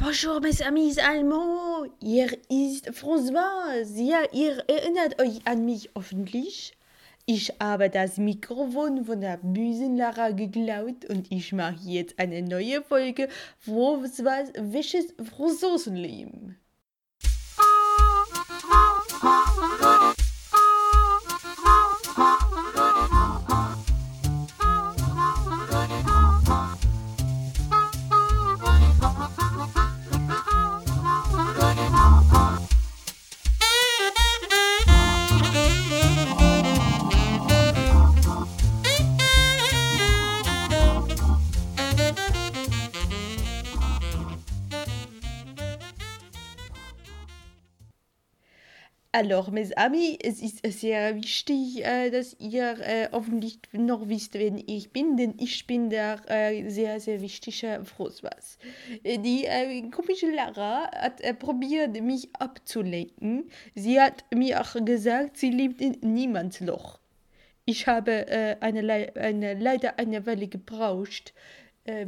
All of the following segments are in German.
Bonjour, mes amis allemands. Hier ist François. Ja, ihr erinnert euch an mich hoffentlich. Ich habe das Mikrofon von der Büsenlara geklaut und ich mache jetzt eine neue Folge François Wisches Franzosenleben. Alors, mes Amis, es ist sehr wichtig, äh, dass ihr äh, hoffentlich noch wisst, wer ich bin, denn ich bin der äh, sehr, sehr wichtige François. Die komische Lara hat probiert, mich abzulenken. Sie hat mir auch gesagt, sie lebt in Niemandsloch. Ich habe eine, Le eine, leider eine Weile gebraucht,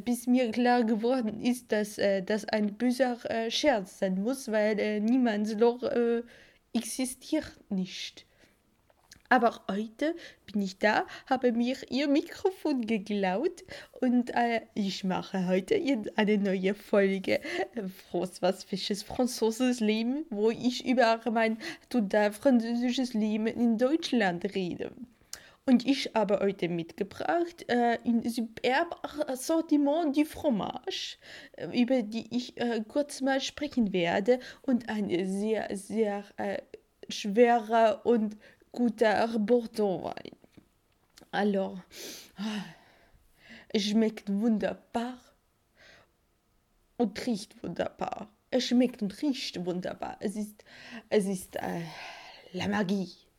bis mir klar geworden ist, dass das ein böser Scherz sein muss, weil Niemandsloch existiert nicht. Aber heute bin ich da, habe mir ihr Mikrofon geklaut und äh, ich mache heute eine neue Folge äh, was fisches französisches Leben, wo ich über mein total französisches Leben in Deutschland rede. Und ich habe heute mitgebracht äh, ein superb Assortiment du Fromage, äh, über die ich äh, kurz mal sprechen werde. Und ein sehr, sehr äh, schwerer und guter Bordeaux-Wein. Alors, es schmeckt wunderbar und riecht wunderbar. Es schmeckt und riecht wunderbar. Es ist, es ist äh, la Magie.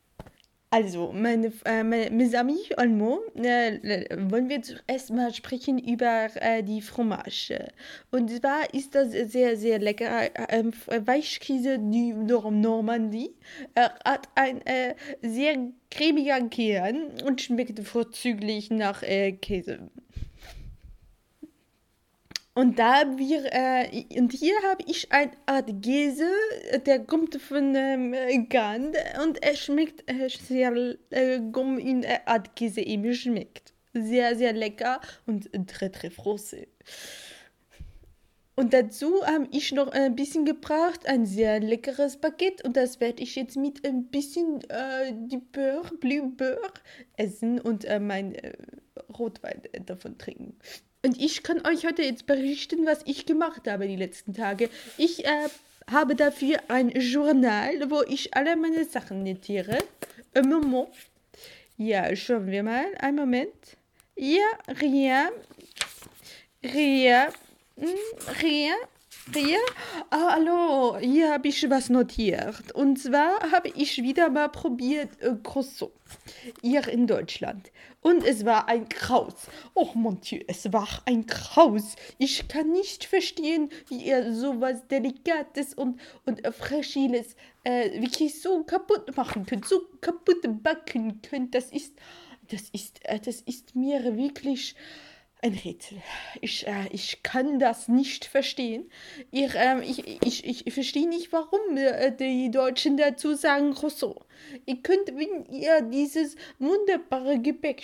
Also, meine, äh, mes amis allemands, äh, wollen wir zuerst mal sprechen über äh, die Fromage. Und zwar ist das sehr, sehr lecker. Ähm, Weichkäse die Normandie Er hat ein äh, sehr cremiger Kern und schmeckt vorzüglich nach äh, Käse. Und da wir, äh, und hier habe ich eine Art Käse, der kommt von ähm, Gand und er schmeckt äh, sehr, äh, in der Art Käse eben schmeckt. Sehr, sehr lecker und très, très français. Und dazu habe ich noch ein bisschen gebracht, ein sehr leckeres Baguette und das werde ich jetzt mit ein bisschen äh, die Beurre, Blue Beurre essen und äh, mein äh, Rotwein davon trinken. Und ich kann euch heute jetzt berichten, was ich gemacht habe die letzten Tage. Ich äh, habe dafür ein Journal, wo ich alle meine Sachen notiere. Ein Moment. Ja, schauen wir mal. Ein Moment. Ja, rien. Rien. Hm, rien. Rien. Ah, hallo, hier habe ich was notiert. Und zwar habe ich wieder mal probiert äh, Croissant. Hier in Deutschland. Und es war ein Kraus. Oh mon Dieu, es war ein Kraus. Ich kann nicht verstehen, wie ihr sowas Delikates und, und Fragiles äh, wirklich so kaputt machen könnt, so kaputt backen könnt. Das ist, das ist, äh, das ist mir wirklich ein Rätsel. Ich, äh, ich kann das nicht verstehen. Ich, äh, ich, ich, ich verstehe nicht, warum äh, die Deutschen dazu sagen Croissant. Ihr könnt, wenn ihr dieses wunderbare Gebäck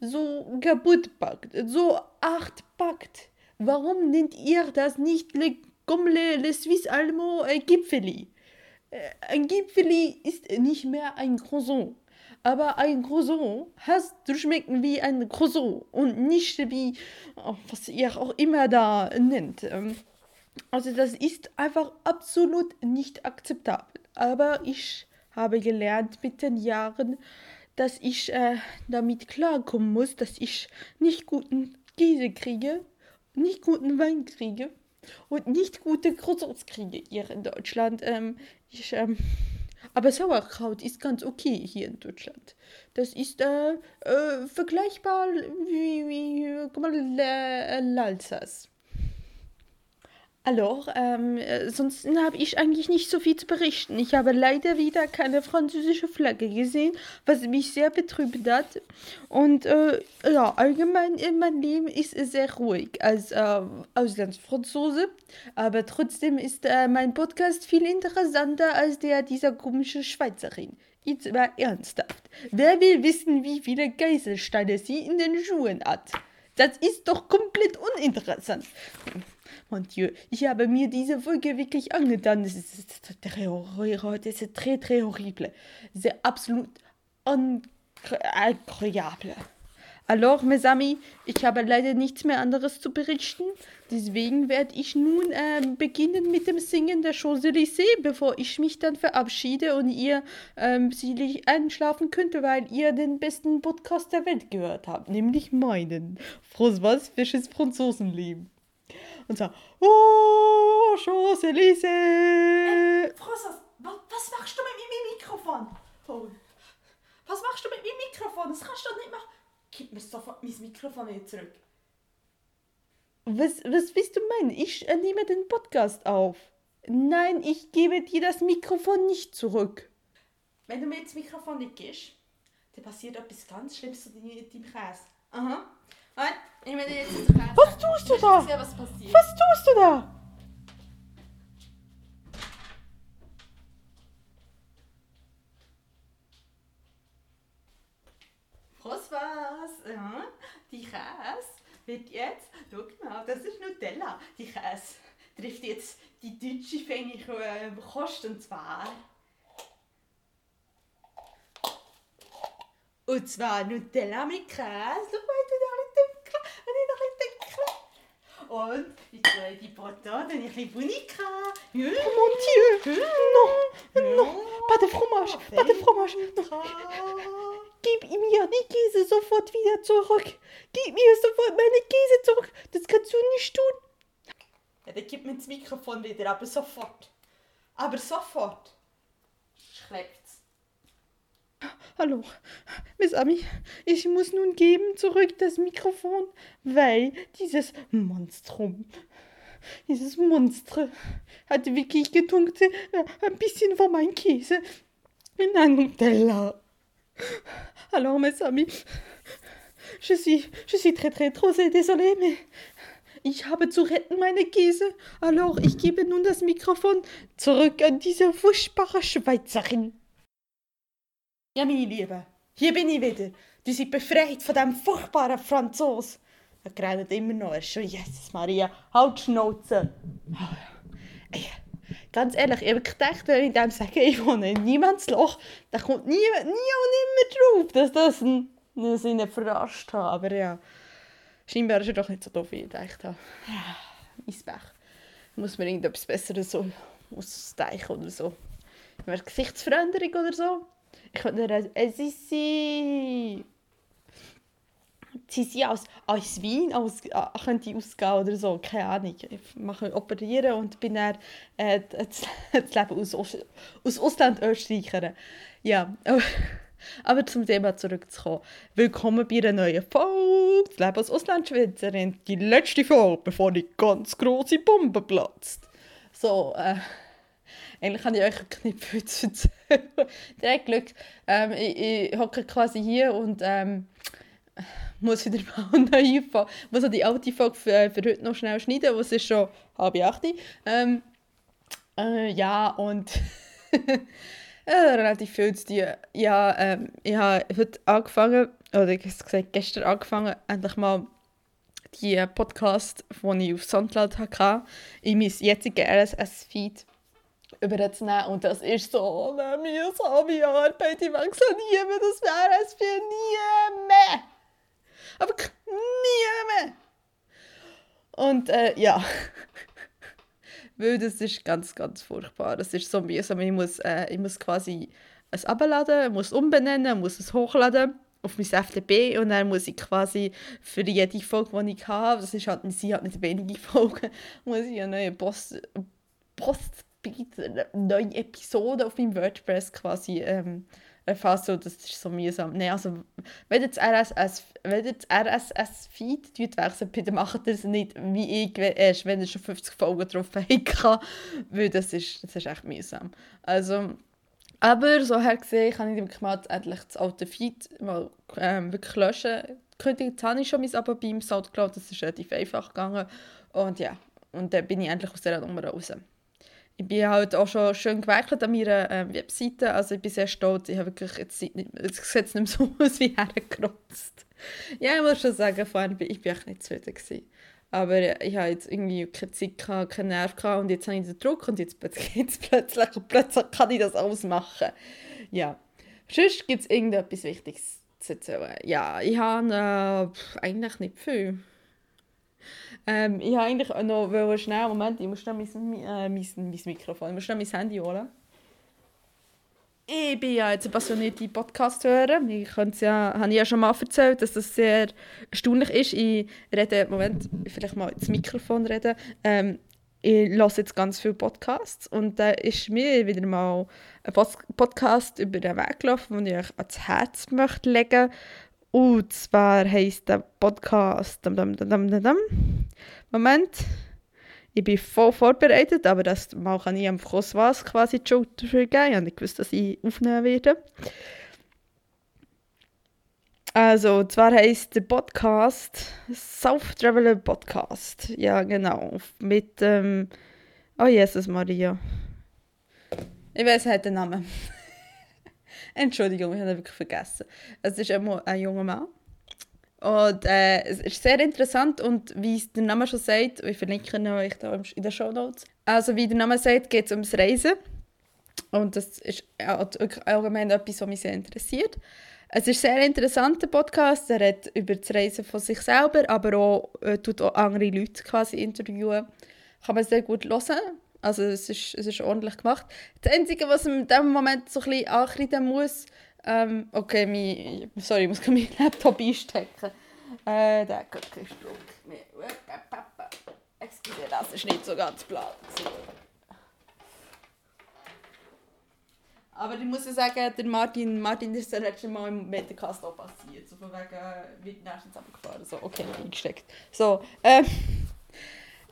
so kaputt packt, so hart packt, warum nennt ihr das nicht le, comme le, le Suisse Allemand äh, Gipfeli? Äh, ein Gipfeli ist nicht mehr ein Croissant aber ein Croissant hast zu schmecken wie ein Croissant und nicht wie, oh, was ihr auch immer da nennt. Ähm, also das ist einfach absolut nicht akzeptabel. Aber ich habe gelernt mit den Jahren, dass ich äh, damit klarkommen muss, dass ich nicht guten Käse kriege, nicht guten Wein kriege und nicht gute Croissants kriege hier in Deutschland. Ähm, ich ähm, aber Sauerkraut ist ganz okay hier in Deutschland. Das ist äh, äh, vergleichbar wie, wie mal, Lalsas. Alors, ähm, sonst habe ich eigentlich nicht so viel zu berichten. Ich habe leider wieder keine französische Flagge gesehen, was mich sehr betrübt hat. Und äh, ja, allgemein in meinem Leben ist es sehr ruhig als äh, Auslandsfranzose. Aber trotzdem ist äh, mein Podcast viel interessanter als der dieser komischen Schweizerin. Jetzt mal ernsthaft. Wer will wissen, wie viele Geiselsteine sie in den Schuhen hat? Das ist doch komplett uninteressant. Mon Dieu, ich habe mir diese Folge wirklich angetan. Das ist, das ist, très, très horrible. C'est absolut incroyable. Alors, mes amis, ich habe leider nichts mehr anderes zu berichten. Deswegen werde ich nun äh, beginnen mit dem Singen der Champs-Élysées, bevor ich mich dann verabschiede und ihr ähm, sicherlich einschlafen könnt, weil ihr den besten Podcast der Welt gehört habt, nämlich meinen. Frohes was, fisches Franzosenleben und so, oh, Champs-Élysées. Äh, Franzos, was machst du mit meinem Mikrofon? Oh. Was machst du mit meinem Mikrofon? Das kannst du doch nicht machen. Gib mir sofort mein Mikrofon wieder zurück. Was, was willst du meinen? Ich äh, nehme den Podcast auf. Nein, ich gebe dir das Mikrofon nicht zurück. Wenn du mir das Mikrofon nicht gibst, dann passiert etwas ganz Schlimmes zu deinem Käse. Aha. Und ich meine jetzt Was tust du da? Ja, was passiert. Was tust du da? Was was? Ja, die Käse wird jetzt, schau mal, das ist Nutella. Die Käse trifft jetzt die deutsche feine äh, Kost und zwar und zwar Nutella mit Käse. Schau mal, Und ich tue die Patates, ein bisschen Bunica. Oh mon Dieu! Non! Non! Pas de fromage! Pas de fromage! Non. Gib mir die Käse sofort wieder zurück! Gib mir sofort meine Käse zurück! Das kannst du nicht tun! Ja, dann gib mir das Mikrofon wieder, aber sofort! Aber sofort! Schleppt Hallo, Miss Ami, ich muss nun geben zurück das Mikrofon, weil dieses Monstrum, dieses Monster hat wirklich getunkt äh, ein bisschen von meinem Käse in einem Teller. Alors, Miss Ami, je suis, je suis très, très, trop désolée, mais ich habe zu retten meine Käse. Alors, ich gebe nun das Mikrofon zurück an diese furchtbare Schweizerin. Ja, meine Lieben, hier bin ich wieder. Du seid befreit von diesem furchtbaren Franzos. Er redet immer noch. Er ist schon, Jesus Maria, halt Schnauze. Ey, ganz ehrlich, ich habe gedacht, wenn ich dem sage, ich wohne in Niemandsloch, dann kommt nie, nie und nimmer drauf, dass das ein, ein Sinne verarscht hat. Aber ja, scheinbar ist er doch nicht so doof, wie ich gedacht habe. Ja, mein Pech. Muss man irgendetwas Besseres so aussteichen oder so. Eine Gesichtsveränderung oder so. Ich könnte nur ist sie. Sie sind als, als Wein als, äh, könnte ich ausgehen oder so, keine Ahnung. Ich mache operieren und bin dann äh, das, das Leben aus, aus Ausland Österreicher. Ja, aber zum Thema zurückzukommen. Willkommen bei einer neuen Folge, das Leben als Auslandschweizerin. Die letzte Folge, bevor die ganz große Bombe platzt. So, äh, eigentlich habe ich euch nicht viel zu erzählen. Direkt Glück. Ähm, ich, hocke quasi hier und ähm, muss wieder mal neue Folge, muss auch die alte Folge für, für heute noch schnell schneiden, was ist schon halb acht. Ähm, äh, ja, und äh, relativ viel zu tun. Ja, ähm, ich habe heute angefangen, oder ich gesagt, gestern angefangen, endlich mal die Podcast, die ich auf Soundcloud hatte, in mein jetziges RSS-Feed überzunehmen. Und das ist so eine mühsame Arbeit. Ich so nie mehr. Das wäre es für nie mehr. Aber nie mehr. Und äh, ja. Weil das ist ganz, ganz furchtbar. Das ist so mühsam. Ich muss, äh, ich muss quasi es abladen, muss umbenennen, muss es hochladen auf mein FTP und dann muss ich quasi für jede Folge, die ich habe, das ist halt, sie hat nicht wenige Folgen, muss ich eine neue Post, Post neue Episode auf meinem WordPress quasi ähm, so, das ist so mühsam. Nein, also, wenn ihr das RSS, RSS-Feed wechselt, bitte macht ihr es nicht wie ich, erst wenn ihr schon 50 Folgen drauf habt, weil das ist, das ist echt mühsam. Also, aber so her gesehen kann ich wirklich mal endlich das alte Feed mal ähm, wirklich löschen. Jetzt habe ich schon mein Abo beim Soundcloud, das ist relativ einfach gegangen. Und ja, und dann bin ich endlich aus dieser Nummer raus ich bin halt auch schon schön gewerkelt an meiner äh, Webseite. Also ich bin sehr stolz. Ich habe wirklich jetzt, jetzt sieht es nicht so aus wie hergerotzt. Ja, ich muss schon sagen, vorher bin ich echt nicht zufrieden gewesen. Aber ich habe jetzt irgendwie keine Zeit, gehabt, keinen Nerv gehabt und jetzt habe ich den Druck und jetzt geht plötzlich und plötzlich kann ich das alles machen. Ja. Sonst gibt es irgendetwas Wichtiges zu erzählen. Ja, ich habe äh, eigentlich nicht viel. Ähm, ich wollte eigentlich noch schnell, Moment, ich muss schnell mein, äh, mein, mein Mikrofon, ich muss schnell mein Handy holen. Ich bin ja jetzt eine passionierte Podcast-Hörer. Ich ja, habe ja schon mal erzählt, dass das sehr erstaunlich ist. Ich rede, Moment, vielleicht mal ins Mikrofon reden. Ähm, ich höre jetzt ganz viele Podcasts und da ist mir wieder mal ein Podcast über den Weg gelaufen, den ich euch ans Herz möchte legen und zwar heisst der Podcast. Moment. Ich bin voll vorbereitet, aber das Mal kann ich einfach aus was quasi die Schuld dafür geben. Ich habe dass ich aufnehmen werde. Also, zwar heisst der Podcast South Traveler Podcast. Ja, genau. Mit ähm, Oh Jesus Maria. Ich weiß, hat den Namen. Entschuldigung, ich habe ihn wirklich vergessen. Es ist ein, ein junger Mann. Und äh, es ist sehr interessant und wie der Name schon sagt, ich verlinke ihn euch da in den Show Notes. Also wie der Name sagt, geht es ums Reisen. Und das ist allgemein etwas, was mich sehr interessiert. Es ist ein sehr interessanter Podcast. Er redet über das Reisen von sich selber, aber auch, äh, tut auch andere Leute quasi interviewen. Kann man sehr gut hören. Also es ist, es ist ordentlich gemacht. Das Einzige, was man in diesem Moment so ein bisschen ankreiden muss, ähm, okay, mein, sorry, ich muss meinen Laptop einstecken. Äh, der Guckensdruck. Excuse, das ist nicht so ganz platt. Aber ich muss sagen, der Martin, Martin ist das letzte Mal im Metacast auch passiert. So von wegen, wird nächstens abgefahren. So, okay, eingesteckt. So, ähm,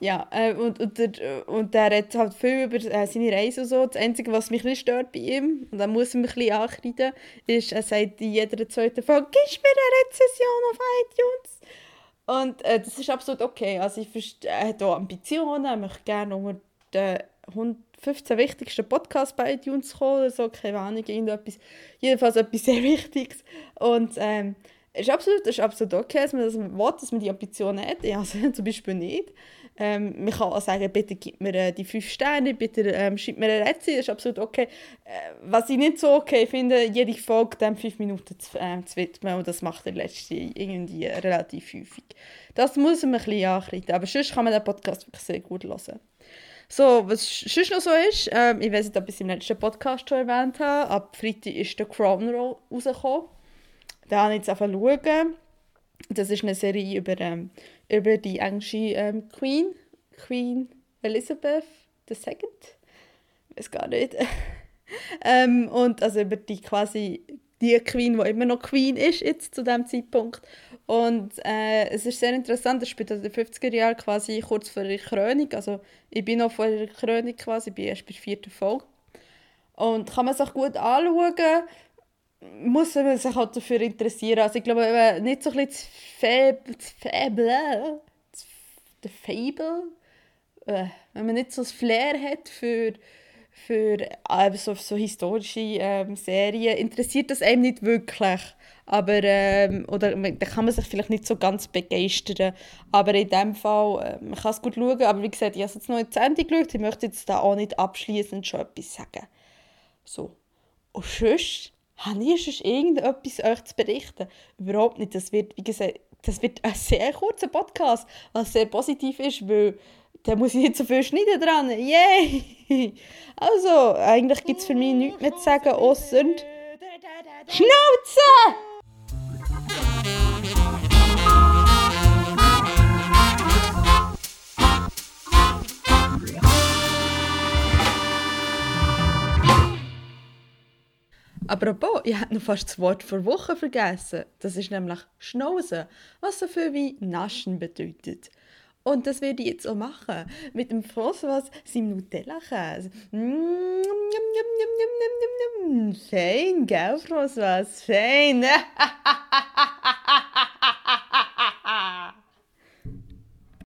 ja, äh, und, und, der, und der redet halt viel über äh, seine Reise und so. Das Einzige, was mich ein stört bei ihm, und da muss ich mich ein bisschen ankreiden, ist, er sagt in jeder zweiten Folge, «Gib mir eine Rezession auf iTunes!» Und äh, das ist absolut okay. Also ich verstehe, er hat auch Ambitionen, er möchte gerne unter den 115 wichtigsten Podcasts bei iTunes kommen, so, keine Ahnung, irgendetwas. Jedenfalls etwas sehr Wichtiges. Und ähm, ist absolut, ist absolut okay, dass man das will, dass man die Ambitionen hat. Ja, also zum Beispiel nicht. Ähm, man kann auch sagen, bitte gib mir äh, die fünf Sterne, bitte ähm, schreib mir eine Rezension, das ist absolut okay. Äh, was ich nicht so okay finde, jede Folge dann fünf Minuten zu, äh, zu widmen und das macht der letzte irgendwie relativ häufig. Das muss man ein bisschen ankreiden, aber sonst kann man den Podcast wirklich sehr gut hören. So, was sonst noch so ist, ähm, ich weiß nicht, ob ich es im letzten Podcast schon erwähnt habe, ab Freitag ist der Crown rausgekommen. Da habe ich jetzt einfach schauen. Das ist eine Serie über, ähm, über die englische ähm, Queen, Queen Elizabeth II. Ich weiß gar nicht. ähm, und also über die quasi die Queen, die immer noch Queen ist jetzt zu dem Zeitpunkt. Und äh, es ist sehr interessant, es spielt in den 50er Jahren quasi kurz vor der Krönung. Also ich bin noch vor der Krönung quasi, ich bin erst bei der vierten Folge. Und kann man sich gut anschauen muss man sich halt dafür interessieren. Also ich glaube, nicht so ein bisschen das Fable, das Fable, äh, wenn man nicht so ein Flair hat für, für äh, so, so historische ähm, Serien, interessiert das einem nicht wirklich. Aber, ähm, oder da kann man sich vielleicht nicht so ganz begeistern. Aber in dem Fall, äh, man kann es gut schauen. Aber wie gesagt, ich habe jetzt noch in die Ende geschaut. Ich möchte jetzt da auch nicht abschließend schon etwas sagen. So. Und sonst habe ich sonst irgendetwas euch zu berichten? Überhaupt nicht. Das wird, wie gesagt, das wird ein sehr kurzer Podcast, was sehr positiv ist, weil da muss ich nicht so viel schneiden dran. Yay! Also, eigentlich gibt es für mich nichts mehr zu sagen, außer Schnauze! Apropos, ich habe noch fast das Wort für Woche vergessen. Das ist nämlich Schnauzen, was so viel wie Naschen bedeutet. Und das werde ich jetzt auch machen. Mit dem François seinem Nutella-Käse. Mm, Fein, gell, François? Fein.